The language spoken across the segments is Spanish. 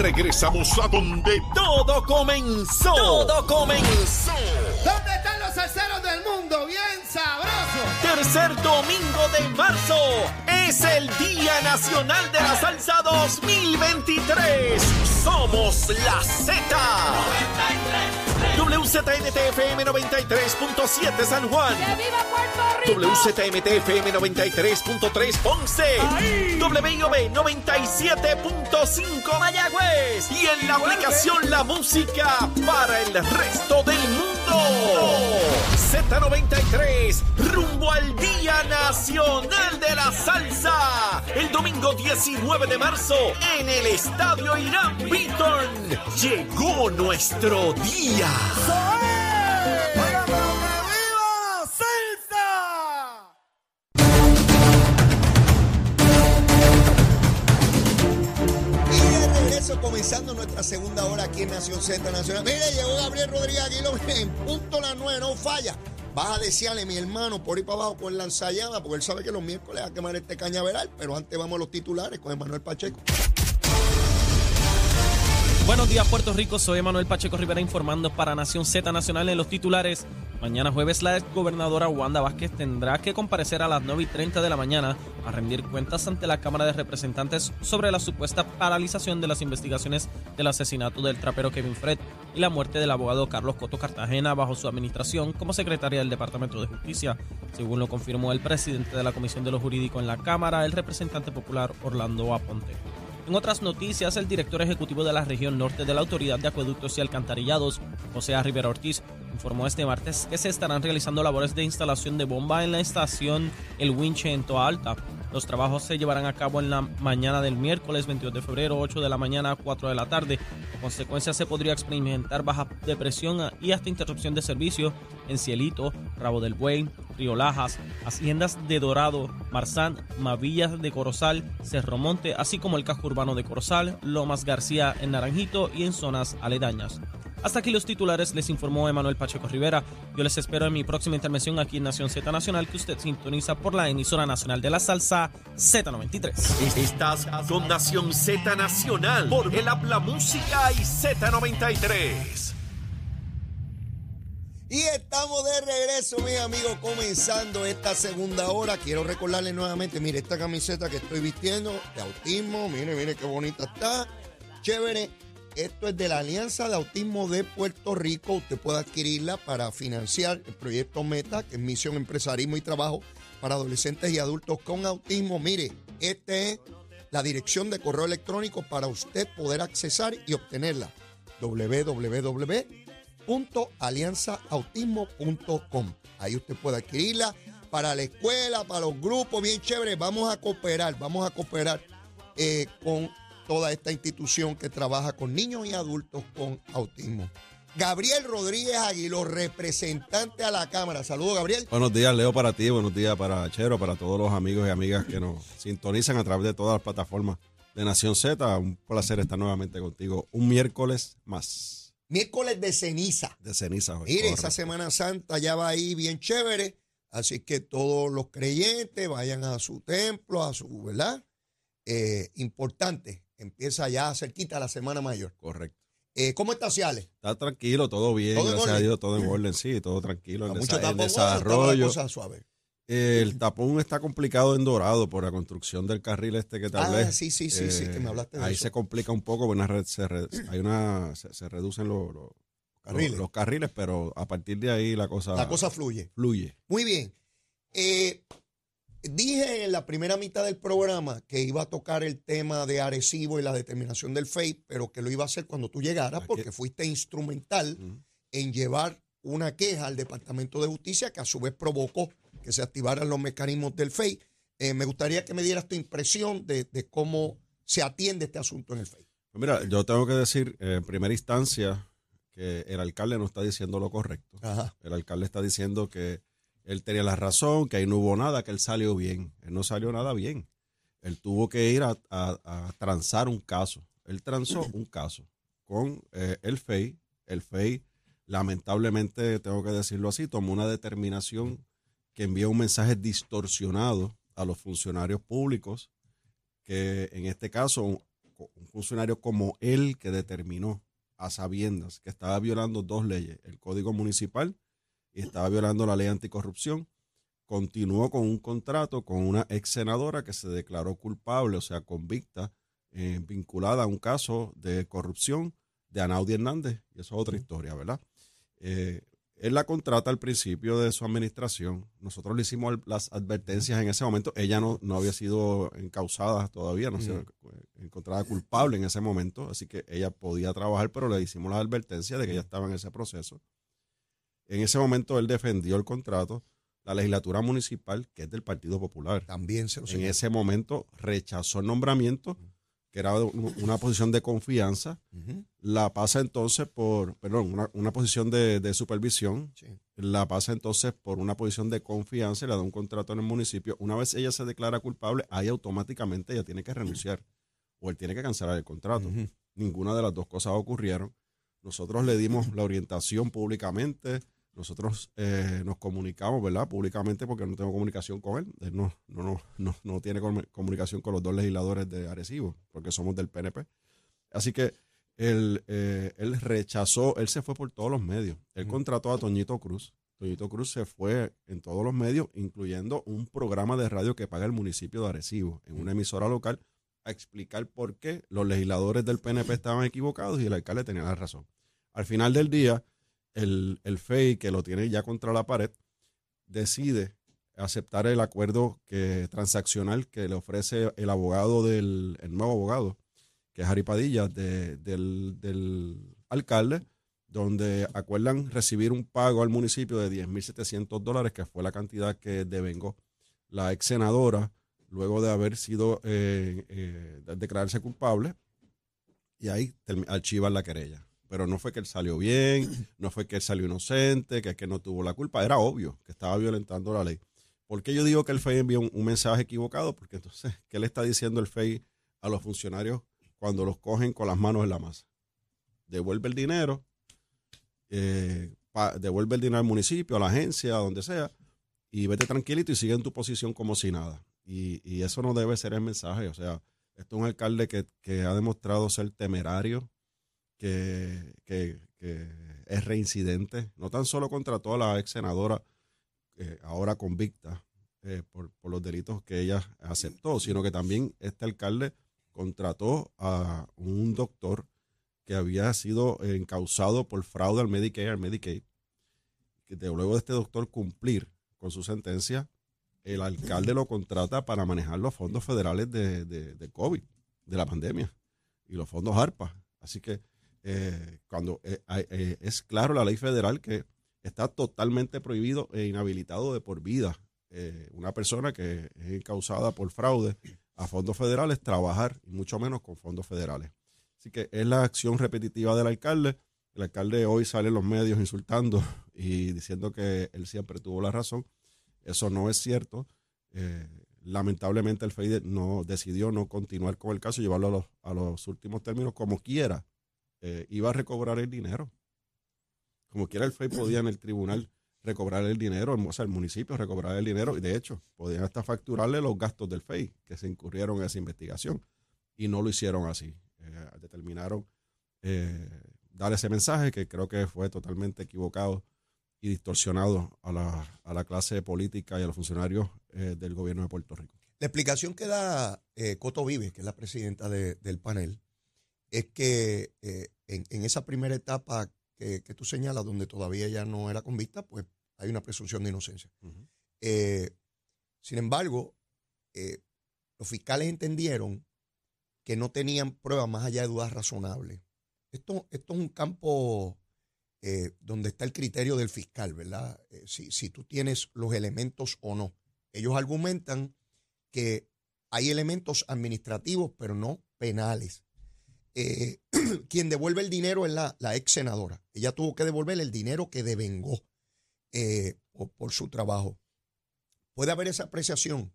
Regresamos a donde todo comenzó. Todo comenzó. ¿Dónde están los salseros del mundo? Bien sabroso. Tercer domingo de marzo es el Día Nacional de la Salsa 2023. Somos la Z. WZNTFM 93.7 San Juan. ¡Que viva Puerto Rico! WZMTFM 93.3 Ponce. WIOB 97.5 Mayagüez. Y en la aplicación La Música para el resto del mundo. Z93, rumbo al Día Nacional de la Salsa. El domingo 19 de marzo en el Estadio Irán Beaton. Llegó nuestro día. Comenzando nuestra segunda hora aquí en Nación Z Nacional. Mire, llegó Gabriel Rodríguez Aguiló en punto las nueve, no falla. Vas a desearle, mi hermano, por ir para abajo con lanzallama, porque él sabe que los miércoles va a quemar este cañaveral, pero antes vamos a los titulares con Emanuel Pacheco. Buenos días Puerto Rico, soy Manuel Pacheco Rivera informando para Nación Z Nacional en los titulares. Mañana jueves la exgobernadora Wanda Vázquez tendrá que comparecer a las 9 y 30 de la mañana a rendir cuentas ante la Cámara de Representantes sobre la supuesta paralización de las investigaciones del asesinato del trapero Kevin Fred y la muerte del abogado Carlos Coto Cartagena bajo su administración como secretaria del Departamento de Justicia, según lo confirmó el presidente de la Comisión de lo Jurídico en la Cámara, el representante popular Orlando Aponte. En otras noticias, el director ejecutivo de la región norte de la Autoridad de Acueductos y Alcantarillados, José. Rivera Ortiz, informó este martes que se estarán realizando labores de instalación de bomba en la estación El Winche en Toa Alta. Los trabajos se llevarán a cabo en la mañana del miércoles 22 de febrero, 8 de la mañana a 4 de la tarde. En consecuencia, se podría experimentar baja depresión y hasta interrupción de servicio en Cielito, Rabo del Buey, Río Lajas, Haciendas de Dorado, Marzán, Mavillas de Corozal, Cerro Monte, así como el casco urbano de Corozal, Lomas García en Naranjito y en zonas aledañas. Hasta aquí los titulares, les informó Emanuel Pacheco Rivera. Yo les espero en mi próxima intervención aquí en Nación Z Nacional, que usted sintoniza por la emisora nacional de la salsa Z93. Estás con Nación Z Nacional por el Habla Música y Z93. Y estamos de regreso, mis amigos, comenzando esta segunda hora. Quiero recordarles nuevamente, mire, esta camiseta que estoy vistiendo de autismo, mire, mire qué bonita está. Chévere. Esto es de la Alianza de Autismo de Puerto Rico. Usted puede adquirirla para financiar el proyecto Meta, que es Misión Empresarismo y Trabajo para Adolescentes y Adultos con Autismo. Mire, esta es la dirección de correo electrónico para usted poder accesar y obtenerla. www.alianzaautismo.com. Ahí usted puede adquirirla para la escuela, para los grupos, bien chévere. Vamos a cooperar, vamos a cooperar eh, con toda esta institución que trabaja con niños y adultos con autismo. Gabriel Rodríguez Aguiló, representante a la Cámara. Saludos, Gabriel. Buenos días, Leo, para ti. Buenos días para Chero, para todos los amigos y amigas que nos sintonizan a través de todas las plataformas de Nación Z. Un placer estar nuevamente contigo un miércoles más Miércoles de ceniza. de ceniza. hoy. Mire, esa. Semana Santa ya va ahí bien chévere. Así que todos los creyentes vayan a su templo, a su, ¿verdad? Eh, importante. Empieza ya cerquita la Semana Mayor. Correcto. Eh, ¿Cómo está Ciales? Está tranquilo, todo bien, ¿Todo gracias a? Dios, todo en orden, sí, todo tranquilo, en, Mucho tapón, bueno, desarrollo. está suave. El tapón está complicado en Dorado por la construcción del carril este que te hablé. Ah, sí, sí, sí, sí, que me hablaste de Ahí eso. se complica un poco, una red, se, re- hay una, se, se reducen los, los- Carriles. los- los carriles, pero a partir de ahí la cosa, La cosa fluye. fluye. Muy bien. Eh, dije en la primera mitad del programa que iba a tocar el tema de Arecibo y la determinación del FEI, pero que lo iba a hacer cuando tú llegaras Aquí. porque fuiste instrumental Ujú. en llevar una queja al Departamento de Justicia que a su vez provocó que se activaran los mecanismos del FEI. Eh, me gustaría que me dieras tu impresión de, de cómo se atiende este asunto en el FEI. Pues Mira, yo tengo que decir eh, en primera instancia que el alcalde no está diciendo lo correcto. Ajá. El alcalde está diciendo que él tenía la razón, que ahí no hubo nada, que él salió bien. Él no salió nada bien. Él tuvo que ir a, a- transar un caso. Él transó un caso con eh, el FEI. El FEI, lamentablemente, tengo que decirlo así, tomó una determinación que envió un mensaje distorsionado a los funcionarios públicos, que en este caso un, un funcionario como él que determinó a sabiendas que estaba violando dos leyes, el Código Municipal estaba violando la ley anticorrupción, continuó con un contrato con una ex senadora que se declaró culpable, o sea, convicta, eh, vinculada a un caso de corrupción de Anaudi Hernández, y eso es otra historia, ¿verdad? Eh, él la contrata al principio de su administración. Nosotros le hicimos las advertencias en ese momento. Ella no, no había sido encausada todavía, no se encontrada culpable en ese momento, así que ella podía trabajar, pero le hicimos las advertencias de que ella estaba en ese proceso. En ese momento él defendió el contrato. La legislatura municipal, que es del Partido Popular, también se lo En ese momento rechazó el nombramiento que era una posición de confianza, la pasa entonces por, perdón, una, posición de, supervisión, la pasa entonces por una posición de confianza y le da un contrato en el municipio. Una vez ella se declara culpable, ahí automáticamente ella tiene que renunciar o él tiene que cancelar el contrato. Ninguna de las dos cosas ocurrieron. Nosotros le dimos la orientación públicamente, nosotros eh, nos comunicamos, ¿verdad? Públicamente porque no tengo comunicación con él. Él no, no, no, no, tiene comunicación con los dos legisladores de Arecibo porque somos del PNP. Así que él, eh, él rechazó, él se fue por todos los medios. Él contrató a Toñito Cruz. Toñito Cruz se fue en todos los medios, incluyendo un programa de radio que paga el municipio de Arecibo, en una emisora local, a explicar por qué los legisladores del PNP estaban equivocados y el alcalde tenía la razón. Al final del día, el, el FEI, que lo tiene ya contra la pared, decide aceptar el acuerdo que, transaccional que le ofrece el abogado del el nuevo abogado, que es Harry Padilla, del, alcalde, donde acuerdan recibir un pago al municipio de 10.700 dólares, que fue la cantidad que devengó la ex senadora luego de haber sido eh, eh, declararse culpable, y ahí archivan la querella pero no fue que él salió bien, no fue que él salió inocente, que es que no tuvo la culpa, era obvio que estaba violentando la ley. ¿Por qué yo digo que el FEI envió un, mensaje equivocado? Porque entonces, ¿qué le está diciendo el FEI a los funcionarios cuando los cogen con las manos en la masa? Devuelve el dinero, eh, devuelve el dinero al municipio, a la agencia, a donde sea, y vete tranquilito y sigue en tu posición como si nada. Y, eso no debe ser el mensaje. O sea, esto es un alcalde que, que ha demostrado ser temerario, que, es reincidente, no tan solo contra toda la ex senadora eh, ahora convicta eh, por, los delitos que ella aceptó, sino que también este alcalde contrató a un doctor que había sido encausado por fraude al Medicaid, al Medicaid, que luego de este doctor cumplir con su sentencia, el alcalde lo contrata para manejar los fondos federales de, de, de COVID, de la pandemia, y los fondos ARPA. Así que eh, cuando eh, eh, es claro la ley federal que está totalmente prohibido e inhabilitado de por vida una persona que es causada por fraude a fondos federales trabajar, y mucho menos con fondos federales. Así que es la acción repetitiva del alcalde. El alcalde hoy sale en los medios insultando y diciendo que él siempre tuvo la razón. Eso no es cierto. lamentablemente el FEIDE no decidió no continuar con el caso llevarlo a los últimos términos como quiera eh, iba a recobrar el dinero. Como quiera el FEI podía en el tribunal recobrar el dinero, o sea, el municipio recobrar el dinero, y de hecho, podían hasta facturarle los gastos del FEI que se incurrieron en esa investigación. Y no lo hicieron así. Eh, determinaron eh, dar ese mensaje que creo que fue totalmente equivocado y distorsionado a la, a la clase política y a los funcionarios del gobierno de Puerto Rico. La explicación que da Coto Vive, que es la presidenta del panel, es que eh, en, esa primera etapa que, tú señalas, donde todavía ella no era convicta, pues hay una presunción de inocencia. Eh, sin embargo, eh, los fiscales entendieron que no tenían pruebas más allá de dudas razonables. Esto, esto es un campo donde está el criterio del fiscal, ¿verdad? Si, si tú tienes los elementos o no. Ellos argumentan que hay elementos administrativos, pero no penales. Eh, quien devuelve el dinero es la, ex senadora. Ella tuvo que devolver el dinero que devengó eh, por, su trabajo. Puede haber esa apreciación.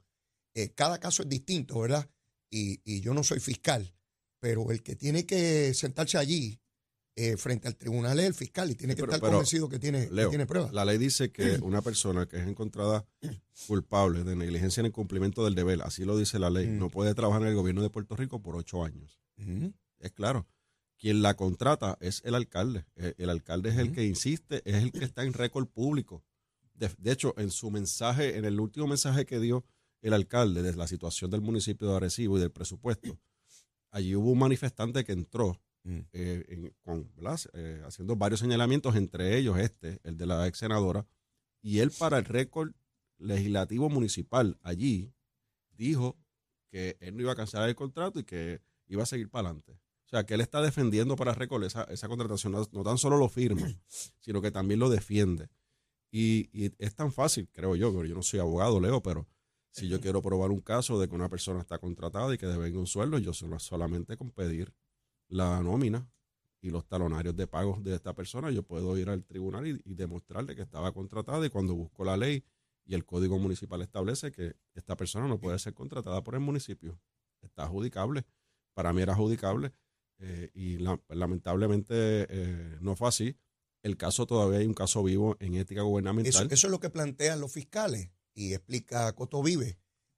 Eh, cada caso es distinto, ¿verdad? Y, yo no soy fiscal, pero el que tiene que sentarse allí frente al tribunal es el fiscal y tiene que estar convencido que tiene, tiene pruebas. La ley dice que una persona que es encontrada culpable de negligencia en el cumplimiento del deber, así lo dice la ley, mm. no puede trabajar en el gobierno de Puerto Rico por ocho años. Es claro. Quien la contrata es el alcalde. El, el alcalde es el que insiste, es el que está en récord público. De, de hecho, en su mensaje, en el último mensaje que dio el alcalde de la situación del municipio de Arecibo y del presupuesto, allí hubo un manifestante que entró Mm. eh, en-. Eh, haciendo varios señalamientos, entre ellos este, el de la ex senadora, y él para el récord legislativo municipal allí dijo que él no iba a cancelar el contrato y que iba a seguir para adelante. O sea, que él está defendiendo para récord esa, esa contratación, no, tan solo lo firma, sino que también lo defiende. Y, y es tan fácil, creo yo, pero yo no soy abogado, Leo, pero si yo quiero probar un caso de que una persona está contratada y que debe un sueldo, yo solo, solamente con pedir la nómina y los talonarios de pagos de esta persona, yo puedo ir al tribunal y, y demostrarle que estaba contratada y cuando busco la ley y el código municipal establece que esta persona no puede ser contratada por el municipio. Está adjudicable. Para mí era adjudicable eh, y la- lamentablemente eh, no fue así. El caso todavía hay un caso vivo en ética Eso, gubernamental. eso es lo que plantean los fiscales y explica Coto Vive.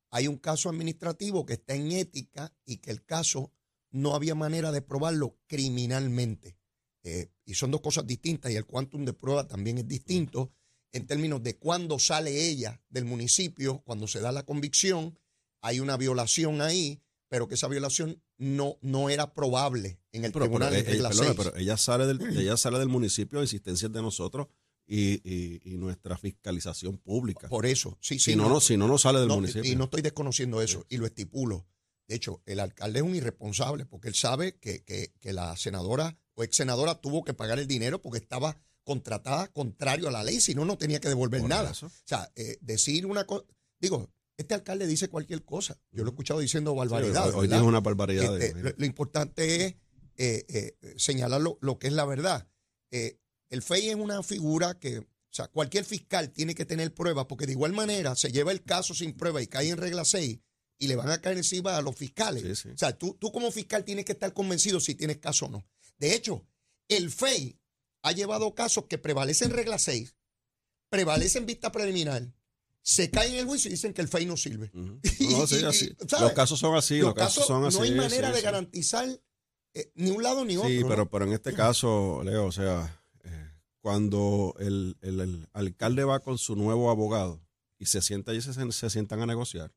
Hay un caso administrativo que está en ética y que el caso no había manera de probarlo criminalmente. Eh, y son dos cosas distintas y el quantum de prueba también es distinto en términos de cuándo sale ella del municipio, cuando se da la convicción, hay una violación ahí, pero que esa violación no, no era probable en el Pero, pero, tribunal eh, en regla eh, perdona, 6. pero ella sale del, ella sale del municipio a insistencias de nosotros y, y- y nuestra fiscalización pública. Por eso, sí, sí. si, no, no, si no, no sale del No, municipio. Y no estoy desconociendo eso, y lo estipulo. De hecho, el alcalde es un irresponsable porque él sabe que, que- que la senadora o ex senadora tuvo que pagar el dinero porque estaba contratada contrario a la ley, si no, no tenía que devolver Por nada. eso. O sea, eh, decir una cosa, digo, este alcalde dice cualquier cosa. Yo lo he escuchado diciendo barbaridades. hoy dijo una barbaridad. Este, lo, lo importante es eh, eh, señalar lo, lo que es la verdad. Eh, el FEI es una figura que, o sea, cualquier fiscal tiene que tener pruebas, porque de igual manera se lleva el caso sin prueba y cae en regla 6 y le van a caer encima a los fiscales. Sí, sí. O sea, tú, tú como fiscal tienes que estar convencido si tienes caso o no. De hecho, el FEI ha llevado casos que prevalecen regla 6, prevalecen vista preliminar, se caen en el juicio y dicen que el FEI no sirve. No, sí, así. Los casos son así, los, casos, son así. no hay sí, manera de sí. garantizar eh, ni un lado ni otro. Sí, ¿no? pero, pero en este caso, Leo, o sea, eh, cuando el, el- el alcalde va con su nuevo abogado y se sienta y se, se sientan a negociar,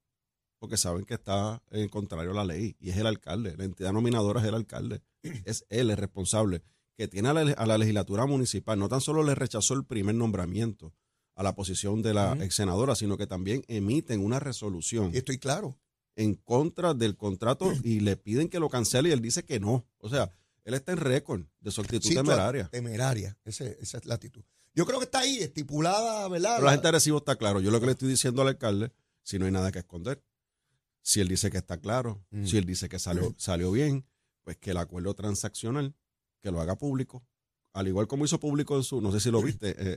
porque saben que está en contrario a la ley, y es el alcalde, la entidad nominadora es el alcalde, es él el responsable, que tiene a la, a la legislatura municipal, no tan solo le rechazó el primer nombramiento a la posición de la ex senadora, sino que también emiten una resolución Y estoy claro. en contra del contrato y le piden que lo cancele y él dice que no. O sea, él está en récord de su actitud Sí, temeraria. Temeraria. Ese- esa es la actitud. Yo creo que está ahí estipulada, ¿verdad? Pero la gente de Arecibo está claro. Yo lo que le estoy diciendo al alcalde, si no hay nada que esconder, si él dice que está claro, Mm. si él dice que salió, salió bien, pues que el acuerdo transaccional, que lo haga público. Al igual como hizo público en su, no sé si lo viste, eh,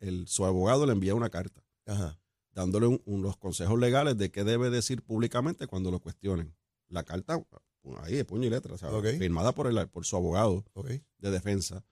el, su abogado le envía una carta Ajá. dándole un- un- los consejos legales de qué debe decir públicamente cuando lo cuestionen. La carta, ahí de puño y letra, o sea, Ok. firmada por, el, por su abogado de defensa.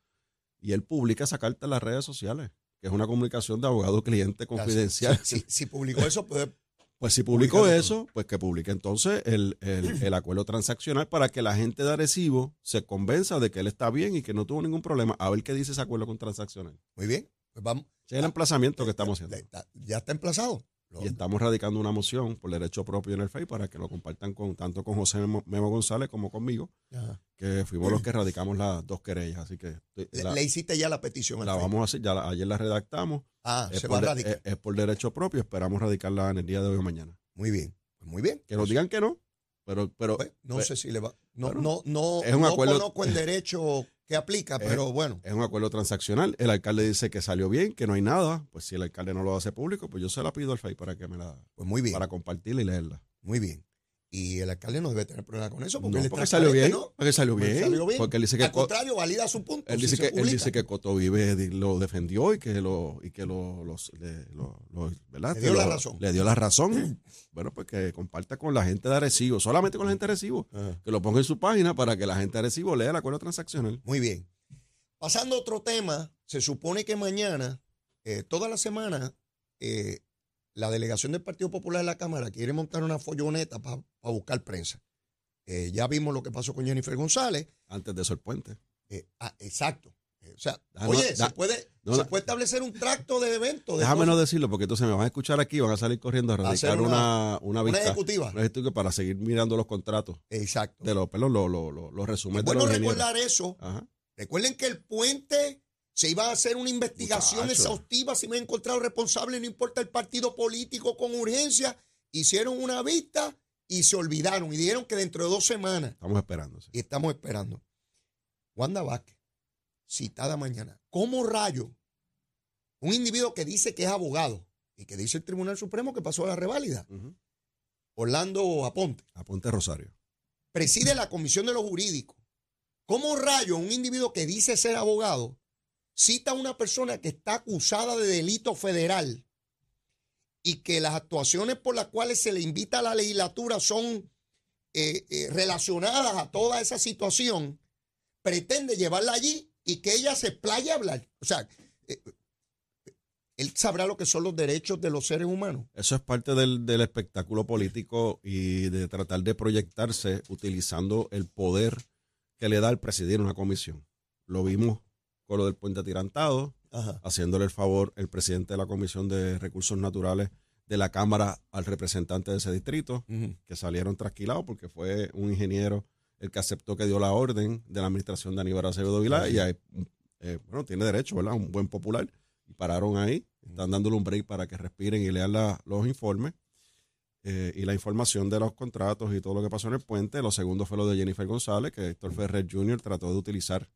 Y él publica esa carta en las redes sociales, que es una comunicación de abogado-cliente confidencial. Si, si- si publicó eso, puede. Pues si publicó eso, pues que publique entonces el, el- el acuerdo transaccional para que la gente de Arecibo se convenza de que él está bien y que no tuvo ningún problema. A ver qué dice ese acuerdo con transaccional. Muy bien. Pues vamos. Ese es el emplazamiento que estamos haciendo. Ya, ya está emplazado. Lo- Y estamos radicando una moción por derecho propio en el FEI para que lo compartan con tanto con José Memo, González como conmigo, Ajá. que fuimos los que radicamos las dos querellas. Así que Le, la, le hiciste ya la petición. la vamos a hacer, ya la- ayer la redactamos. Ah, es, se por va a radicar. es- es por derecho propio, esperamos radicarla en el día de hoy o mañana. Muy bien. Pues muy bien. Que nos digan que no, pero, pero Pues, no pues, sé si le va. No, no, no, es un no acuerdo- conozco el derecho que aplica, Es- pero bueno. es un acuerdo transaccional. El alcalde dice que salió bien, que no hay nada. Pues si el alcalde no lo hace público, pues yo se la pido al FEI para que me la, Pues muy bien. para compartirla y leerla. Muy bien. Y el alcalde no debe tener problema con eso porque No, él porque salió bien, ¿no? porque salió Porque bien, salió bien. porque él dice que Al co- contrario, valida su punto. Él dice, que, él dice que Coto Vive lo defendió y que lo, y que lo, los- le, lo- lo- ¿verdad? Le Que dio la razón. Le dio la razón. bueno, pues que comparta con la gente de Arecibo, solamente con la gente de Arecibo, Ajá. que lo ponga en su página para que la gente de Arecibo lea el acuerdo transaccional. Muy bien. Pasando a otro tema, se supone que mañana, eh, toda la semana, eh, la delegación del Partido Popular de la Cámara quiere montar una folloneta para buscar prensa. Eh, ya vimos lo que pasó con Jennifer González. Antes de eso el puente. Eh, ah, exacto. Eh, O sea, oye, da- se, puede, no, se puede establecer un tracto de evento. De Déjame cosas. no decirlo porque entonces me van a escuchar aquí y van a salir corriendo a radicar una- una, una, ejecutiva. una ejecutiva para seguir mirando los contratos Exacto. de los, perdón, los, los, los, los Es resúmenes de bueno los recordar eso. Ajá. Recuerden que el puente se iba a hacer una investigación Muchacho. exhaustiva si me han encontrado responsable, no importa el partido político con urgencia. Hicieron una vista y se olvidaron y dijeron que dentro de dos semanas, Estamos esperando. y estamos esperando. Wanda Vázquez, citada mañana. ¿Cómo rayo? Un individuo que dice que es abogado y que dice el Tribunal Supremo que pasó a la reválida. Orlando Aponte, Aponte Rosario. preside la Comisión de los Jurídicos. ¿Cómo rayo un individuo que dice ser abogado cita a una persona que está acusada de delito federal y que las actuaciones por las cuales se le invita a la legislatura son eh, eh, relacionadas a toda esa situación, pretende llevarla allí y que ella se playa a hablar? O sea, eh, él sabrá lo que son los derechos de los seres humanos. Eso es parte del, del espectáculo político y de tratar de proyectarse utilizando el poder que le da el presidir una comisión. Lo vimos con lo del puente atirantado, Ajá. haciéndole el favor el presidente de la Comisión de Recursos Naturales de la Cámara al representante de ese distrito, que salieron trasquilados porque fue un ingeniero el que aceptó que dio la orden de la administración de Aníbal Acevedo Vilá y ahí, eh, bueno, tiene derecho, ¿verdad? Un buen popular. Y pararon ahí, están dándole un break para que respiren y lean la- los informes eh, y la información de los contratos y todo lo que pasó en el puente. Lo segundo fue lo de Jennifer González, que Héctor Ferrer Jr. trató de utilizar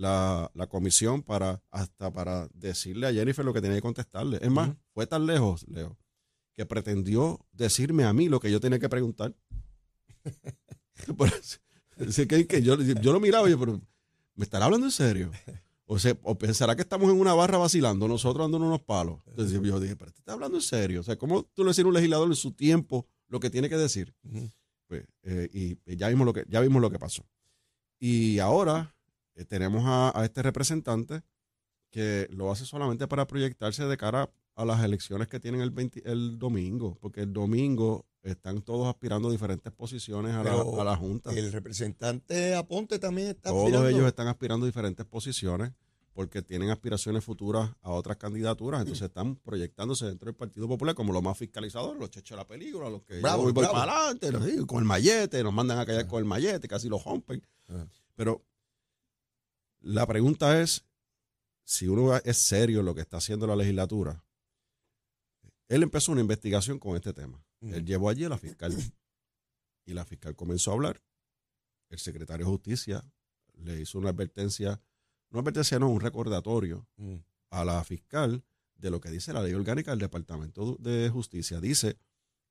la, la comisión para hasta para decirle a Jennifer lo que tenía que contestarle. Es más, fue tan lejos, Leo, que pretendió decirme a mí lo que yo tenía que preguntar. Así que, que yo, yo lo miraba y yo, pero ¿me estará hablando en serio? O, sea, o pensará que estamos en una barra vacilando, nosotros dándonos unos palos. Entonces yo dije, pero ¿te está hablando en serio? O sea, ¿cómo tú le decís a un legislador en su tiempo lo que tiene que decir? Pues, eh, y ya vimos lo que, ya vimos lo que pasó. Y ahora eh, tenemos a, a este representante que lo hace solamente para proyectarse de cara a las elecciones que tienen el, 20 el domingo, porque el domingo están todos aspirando a diferentes posiciones a, la, a la Junta. El representante Aponte también está Todos aspirando. ellos están aspirando a diferentes posiciones porque tienen aspiraciones futuras a otras candidaturas, entonces están proyectándose dentro del Partido Popular como los más fiscalizadores, los chechos de la película, los que Bravo, voy, voy bravo. para adelante, los- con el mallete, nos mandan a callar con el mallete, casi los rompen. Ajá. Pero la pregunta es, si uno es serio en lo que está haciendo la legislatura, él empezó una investigación con este tema. Él llevó allí a la fiscal y la fiscal comenzó a hablar. El secretario de Justicia le hizo una advertencia, no advertencia, no, un recordatorio Mm. a la fiscal de lo que dice la ley orgánica del Departamento de Justicia. Dice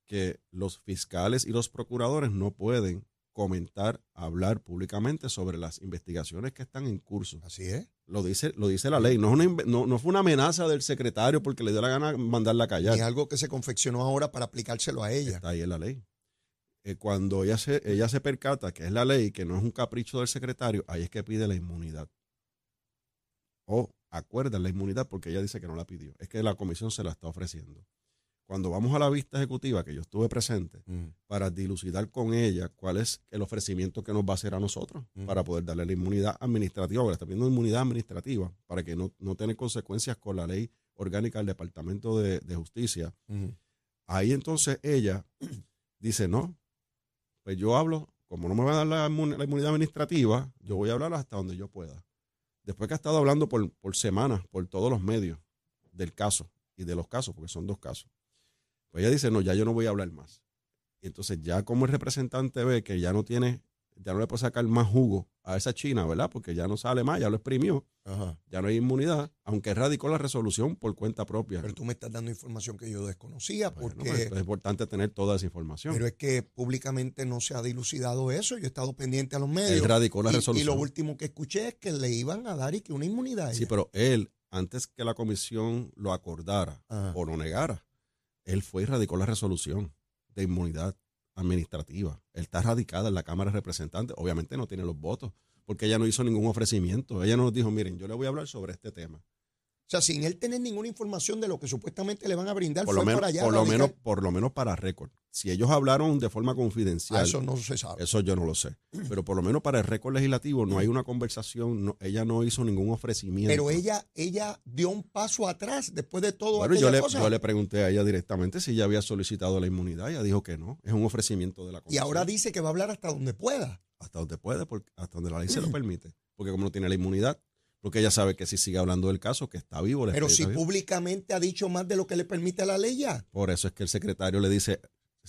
que los fiscales y los procuradores no pueden comentar, hablar públicamente sobre las investigaciones que están en curso. Así es. Lo dice, lo dice la ley. No, es una inve- no, no fue una amenaza del secretario porque le dio la gana mandarla a callar. es algo que se confeccionó ahora para aplicárselo a ella. Está ahí en la ley. Eh, cuando ella se, ella se percata que es la ley, que no es un capricho del secretario, ahí es que pide la inmunidad. O acuerda la inmunidad porque ella dice que no la pidió. Es que la comisión se la está ofreciendo. Cuando vamos a la vista ejecutiva, que yo estuve presente, Mm. para dilucidar con ella cuál es el ofrecimiento que nos va a hacer a nosotros Mm. para poder darle la inmunidad administrativa, porque está pidiendo inmunidad administrativa para que no, no tenga consecuencias con la ley orgánica del Departamento de- de Justicia. Mm. Ahí entonces ella dice, no, pues yo hablo, como no me va a dar la, inmun- la inmunidad administrativa, yo voy a hablar hasta donde yo pueda. Después que ha estado hablando por, por semanas, por todos los medios del caso y de los casos, porque son dos casos, pues ella dice, no, ya yo no voy a hablar más. Y entonces ya como el representante ve que ya no tiene, ya no le puede sacar más jugo a esa China, ¿verdad? Porque ya no sale más, ya lo exprimió, Ajá. ya no hay inmunidad, aunque radicó la resolución por cuenta propia. Pero tú me estás dando información que yo desconocía Bueno, porque... pues, es importante tener toda esa información. Pero es que públicamente no se ha dilucidado eso. Yo he estado pendiente a los Él medios. radicó la y, y resolución. lo último que escuché es que le iban a dar y que una inmunidad. Sí, pero él, antes que la comisión lo acordara Ajá. o lo negara, él fue y radicó la resolución de inmunidad administrativa. Él está radicada en la Cámara de Representantes. Obviamente no tiene los votos, porque ella no hizo ningún ofrecimiento. Ella no nos dijo, miren, yo le voy a hablar sobre este tema. Sea, sin él tener ninguna información de lo que supuestamente le van a brindar, Por fue lo, menos, por allá. a por, lo menos, por lo menos para récord. Si ellos hablaron de forma confidencial, Ah, eso no se sabe. eso yo no lo sé. Pero por lo menos para el récord legislativo no hay una conversación, no- ella no hizo ningún ofrecimiento. Pero ella, ella dio un paso atrás después de todo Bueno, yo le, cosa. yo le pregunté a ella directamente si ella había solicitado la inmunidad. Ella dijo que no. Es un ofrecimiento de la y ahora dice que va a hablar hasta donde pueda. hasta donde puede, porque, hasta donde la ley se lo permite. Porque como no tiene la inmunidad, porque ella sabe que si sigue hablando del caso, que está vivo. Pero si vivo. públicamente ha dicho más de lo que le permite la ley ya. Por eso es que el secretario le dice,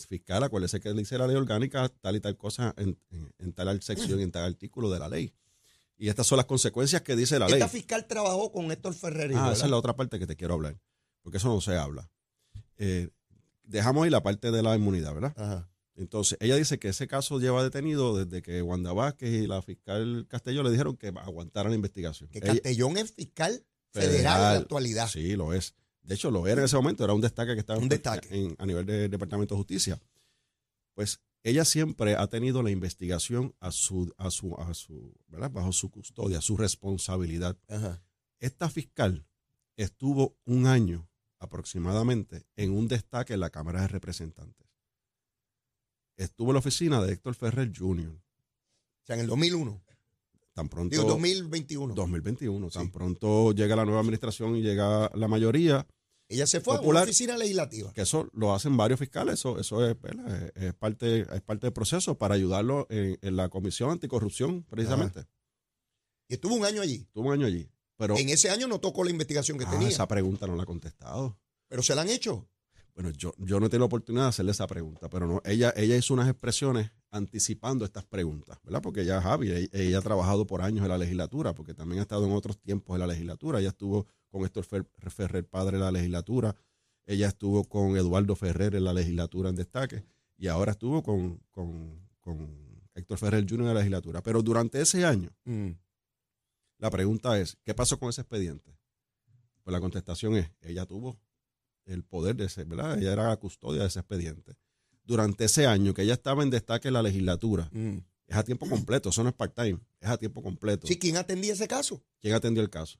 fiscal, acuérdese que le dice la ley orgánica tal y tal cosa en, en- en tal sección y en tal artículo de la ley. Y estas son las consecuencias que dice la ley. Esta fiscal trabajó con Héctor Ferrer. Ah, esa es la otra parte que te quiero hablar, porque eso no se habla. Eh, dejamos ahí la parte de la inmunidad, ¿verdad? Ajá. Entonces, ella dice que ese caso lleva detenido desde que Wanda Vázquez y la fiscal Castelló le dijeron que aguantaran la investigación. Que Ella- Castellón es fiscal federal, en la actualidad. Sí, lo es. De hecho, lo era en ese momento, era un destaque que estaba Un en- destaque. en- a nivel del Departamento de Justicia. Pues ella siempre ha tenido la investigación a su, a su, a su, ¿verdad? bajo su custodia, su responsabilidad. Ajá. Esta fiscal estuvo un año aproximadamente en un destaque en la Cámara de Representantes. Estuvo en la oficina de Héctor Ferrer Jr. O sea, en el 2001. Tan pronto. Digo, 2021. 2021. Tan Sí. pronto llega la nueva administración y llega la mayoría, Ella se fue a una oficina legislativa. que eso lo hacen varios fiscales, eso, eso es, ¿verdad? es, es parte, es parte del proceso para ayudarlo en, en la Comisión Anticorrupción, precisamente. Y estuvo un año allí. Estuvo un año allí. Pero En ese año no tocó la investigación que ah, tenía. esa pregunta no la ha contestado. Pero se la han hecho. Bueno, yo, yo no he tenido la oportunidad de hacerle esa pregunta, pero no, ella, ella hizo unas expresiones anticipando estas preguntas, ¿verdad? Porque ella, Javi, ella, ella ha trabajado por años en la legislatura, porque también ha estado en otros tiempos en la legislatura. Ella estuvo con Héctor Fer- Ferrer, padre de la legislatura. Ella estuvo con Eduardo Ferrer en la legislatura en destaque. Y ahora estuvo con, con, con Héctor Ferrer Jr. en la legislatura. Pero durante ese año, Mm. la pregunta es, ¿qué pasó con ese expediente? Pues la contestación es, ella tuvo el poder de ese, ¿verdad? Ella era la custodia de ese expediente. Durante ese año que ella estaba en destaque en la legislatura, Mm. es a tiempo completo, eso no es part-time, es a tiempo completo. Sí, ¿quién atendía ese caso? ¿Quién atendió el caso?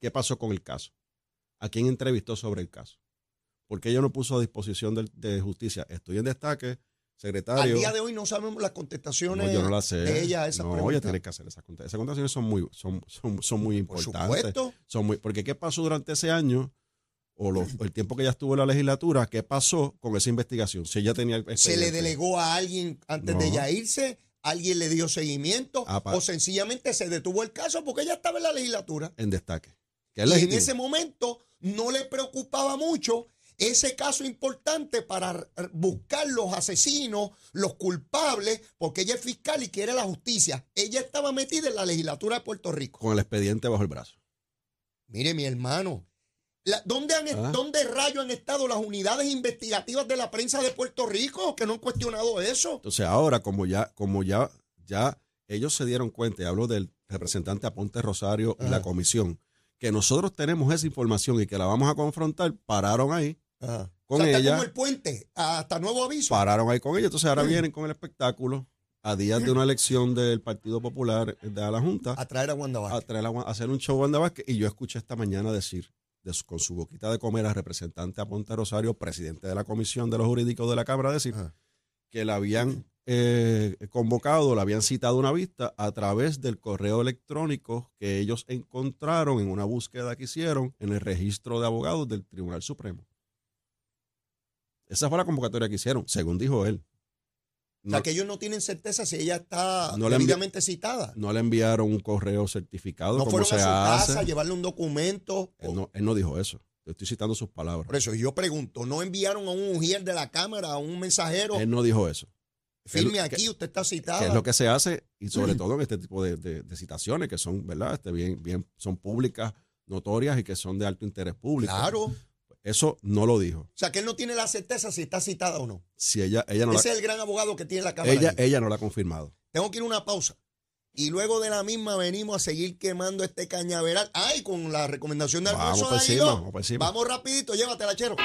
¿Qué pasó con el caso? ¿A quién entrevistó sobre el caso? ¿Por qué ella no puso a disposición de, justicia? Estoy en destaque, Al secretario. día de hoy no sabemos las contestaciones No, yo no la sé. de ella a esa no, pregunta. ella tiene que hacer esas contestaciones. Esas contestaciones son muy, son, son, son muy Por importantes. supuesto. Son muy, porque ¿qué pasó durante ese año? O el tiempo que ella estuvo en la legislatura, ¿qué pasó con esa investigación? Si ella tenía el Se le delegó a alguien antes No. de ella irse, alguien le dio seguimiento Ah, o sencillamente se detuvo el caso porque ella estaba en la legislatura. en destaque. Que es Y en ese momento no le preocupaba mucho ese caso importante para buscar los asesinos, los culpables, porque ella es fiscal y quiere la justicia. Ella estaba metida en la legislatura de Puerto Rico. Con el expediente bajo el brazo. Mire, mi hermano, la- ¿dónde, han, Ah. ¿dónde rayo han estado las unidades investigativas de la prensa de Puerto Rico que no han cuestionado eso? Entonces ahora, como ya, como ya, ya ellos se dieron cuenta, y hablo del representante Aponte Rosario y la Ajá. comisión, que nosotros tenemos esa información y que la vamos a confrontar, pararon ahí, Ajá. Con O sea, está ella- como el puente, hasta nuevo aviso. pararon ahí con ella. Entonces ahora vienen con el espectáculo a días de una elección del Partido Popular de la Junta a traer a Wanda a, Vázquez. traer a, a hacer un show Wanda Vázquez y yo escuché esta mañana decir de su- con su boquita de comer al representante Aponte Rosario, presidente de la Comisión de los Jurídicos de la Cámara, decir Ajá. que la habían eh, convocado, la habían citado a una vista a través del correo electrónico que ellos encontraron en una búsqueda que hicieron en el registro de abogados del Tribunal Supremo. Esa fue la convocatoria que hicieron, según dijo él. O sea, que ellos no tienen certeza si ella está No debidamente citada. no le enviaron un correo certificado No como fueron se a su hace. casa a llevarle un documento. Él no, él no dijo eso. Te estoy citando sus palabras. Por eso yo pregunto, ¿no enviaron a un ujier de la Cámara, a un mensajero? Él no dijo eso. Firme aquí, usted está citada. Que es lo que se hace y sobre todo en este tipo de, de- de citaciones que son, ¿verdad? Este, bien, bien, son públicas, notorias y que son de alto interés público. Claro. O Eso no lo dijo. sea, que él no tiene la certeza si está citada o no. Si ella, ella no Ese la, es el gran abogado que tiene la Cámara. ella, ella no la ha confirmado. Tengo que ir a una pausa. Y luego de la misma venimos a seguir quemando este cañaveral. Ay, con la recomendación de Vamos Alfonso encima, vamos encima. Vamos rapidito, llévatela, chero.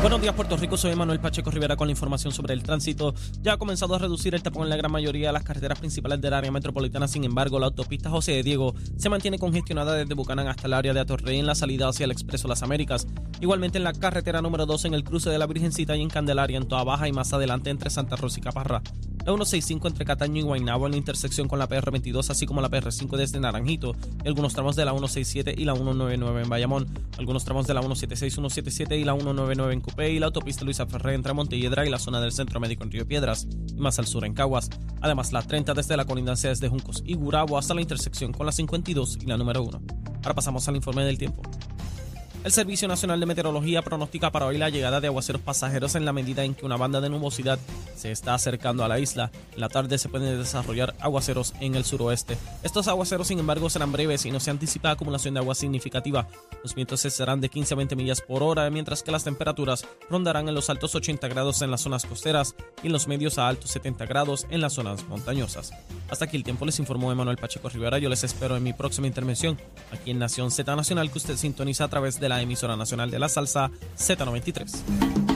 Buenos días, Puerto Rico. Soy Manuel Pacheco Rivera con la información sobre el tránsito. Ya ha comenzado a reducir el tapón en la gran mayoría de las carreteras principales del área metropolitana. Sin embargo, la autopista José de Diego se mantiene congestionada desde Bucanán hasta el área de Atorrey en la salida hacia el Expreso Las Américas. Igualmente en la carretera número 2 en el cruce de la Virgencita y en Candelaria en Toa Baja y más adelante entre Santa Rosa y Caparra. La 165 entre Cataño y Guaynabo en la intersección con la PR22, así como la PR5 desde Naranjito, y algunos tramos de la 167 y la 199 en Bayamón, algunos tramos de la 176, 177 y la 199 en Cupé y la autopista Luisa Ferré entre Montelledra y la zona del Centro Médico en Río Piedras, y más al sur en Caguas. Además, la 30 desde la colindancia desde Juncos y Gurabo hasta la intersección con la 52 y la número 1. Ahora pasamos al informe del tiempo. El Servicio Nacional de Meteorología pronostica para hoy la llegada de aguaceros pasajeros en la medida en que una banda de nubosidad se está acercando a la isla. En la tarde se pueden desarrollar aguaceros en el suroeste. Estos aguaceros, sin embargo, serán breves y no se anticipa acumulación de agua significativa. Los vientos serán de 15 a 20 millas por hora, mientras que las temperaturas rondarán en los altos 80 grados en las zonas costeras y en los medios a altos 70 grados en las zonas montañosas. Hasta aquí el tiempo les informó Emanuel Pacheco Rivera. Yo les espero en mi próxima intervención aquí en Nación Z Nacional que usted sintoniza a través de la emisora nacional de la salsa Z93.